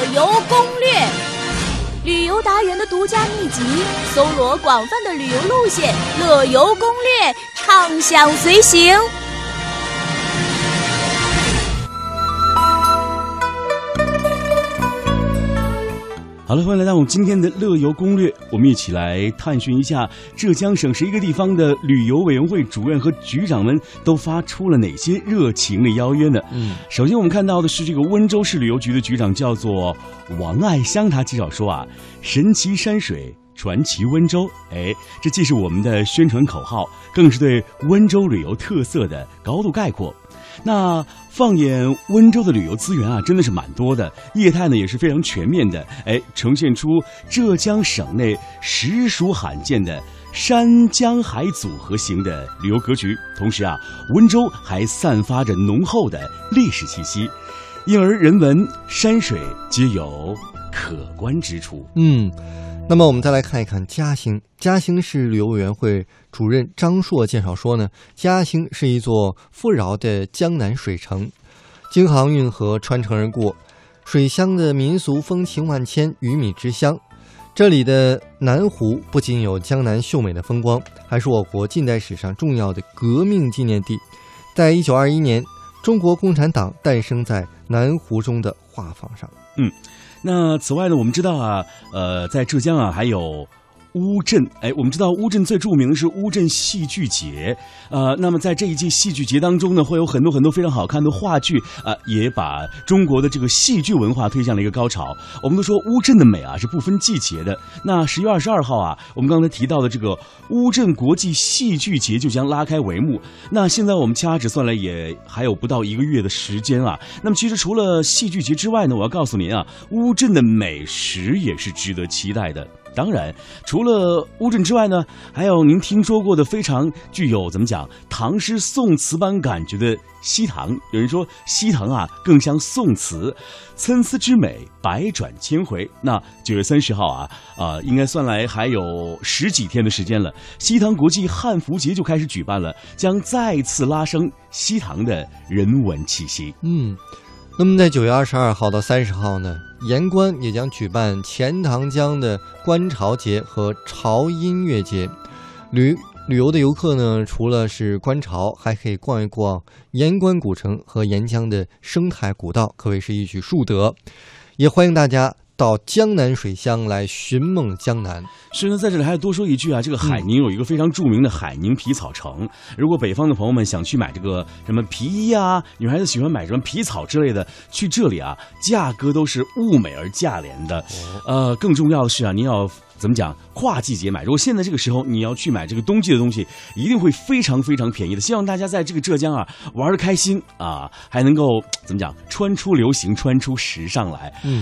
乐游攻略，旅游达人的独家秘籍，搜罗广泛的旅游路线，乐游攻略，畅享随行。好了，欢迎来到我们今天的乐游攻略。我们一起来探寻一下浙江省十一个地方的旅游委员会主任和局长们都发出了哪些热情的邀约呢？嗯，首先我们看到的是这个温州市旅游局的局长叫做王爱香，他介绍说啊，神奇山水。传奇温州，哎，这既是我们的宣传口号，更是对温州旅游特色的高度概括。那放眼温州的旅游资源啊，真的是蛮多的，业态呢也是非常全面的，哎，呈现出浙江省内实属罕见的山江海组合型的旅游格局。同时啊，温州还散发着浓厚的历史气息，因而人文山水皆有可观之处。嗯。那么我们再来看一看嘉兴。嘉兴市旅游委员会主任张硕介绍说呢，嘉兴是一座富饶的江南水城，京杭运河穿城而过，水乡的民俗风情万千，鱼米之乡。这里的南湖不仅有江南秀美的风光，还是我国近代史上重要的革命纪念地。在一九二一年，中国共产党诞生在南湖中的画舫上。嗯。那此外呢，我们知道啊，呃，在浙江啊，还有。乌镇，哎，我们知道乌镇最著名的是乌镇戏剧节，呃，那么在这一季戏剧节当中呢，会有很多很多非常好看的话剧，啊，也把中国的这个戏剧文化推向了一个高潮。我们都说乌镇的美啊是不分季节的。那十月二十二号啊，我们刚才提到的这个乌镇国际戏剧节就将拉开帷幕。那现在我们掐指算来也还有不到一个月的时间啊。那么其实除了戏剧节之外呢，我要告诉您啊，乌镇的美食也是值得期待的。当然，除了乌镇之外呢，还有您听说过的非常具有怎么讲唐诗宋词般感觉的西塘。有人说西塘啊更像宋词，参差之美，百转千回。那九月三十号啊啊，应该算来还有十几天的时间了，西塘国际汉服节就开始举办了，将再次拉升西塘的人文气息。嗯。那么，在九月二十二号到三十号呢，盐官也将举办钱塘江的观潮节和潮音乐节。旅旅游的游客呢，除了是观潮，还可以逛一逛盐官古城和沿江的生态古道，可谓是一举数得。也欢迎大家。到江南水乡来寻梦江南。是呢，在这里还要多说一句啊，这个海宁有一个非常著名的海宁皮草城。如果北方的朋友们想去买这个什么皮衣啊，女孩子喜欢买什么皮草之类的，去这里啊，价格都是物美而价廉的。呃，更重要的是啊，您要怎么讲？跨季节买。如果现在这个时候你要去买这个冬季的东西，一定会非常非常便宜的。希望大家在这个浙江啊玩的开心啊，还能够怎么讲？穿出流行，穿出时尚来。嗯。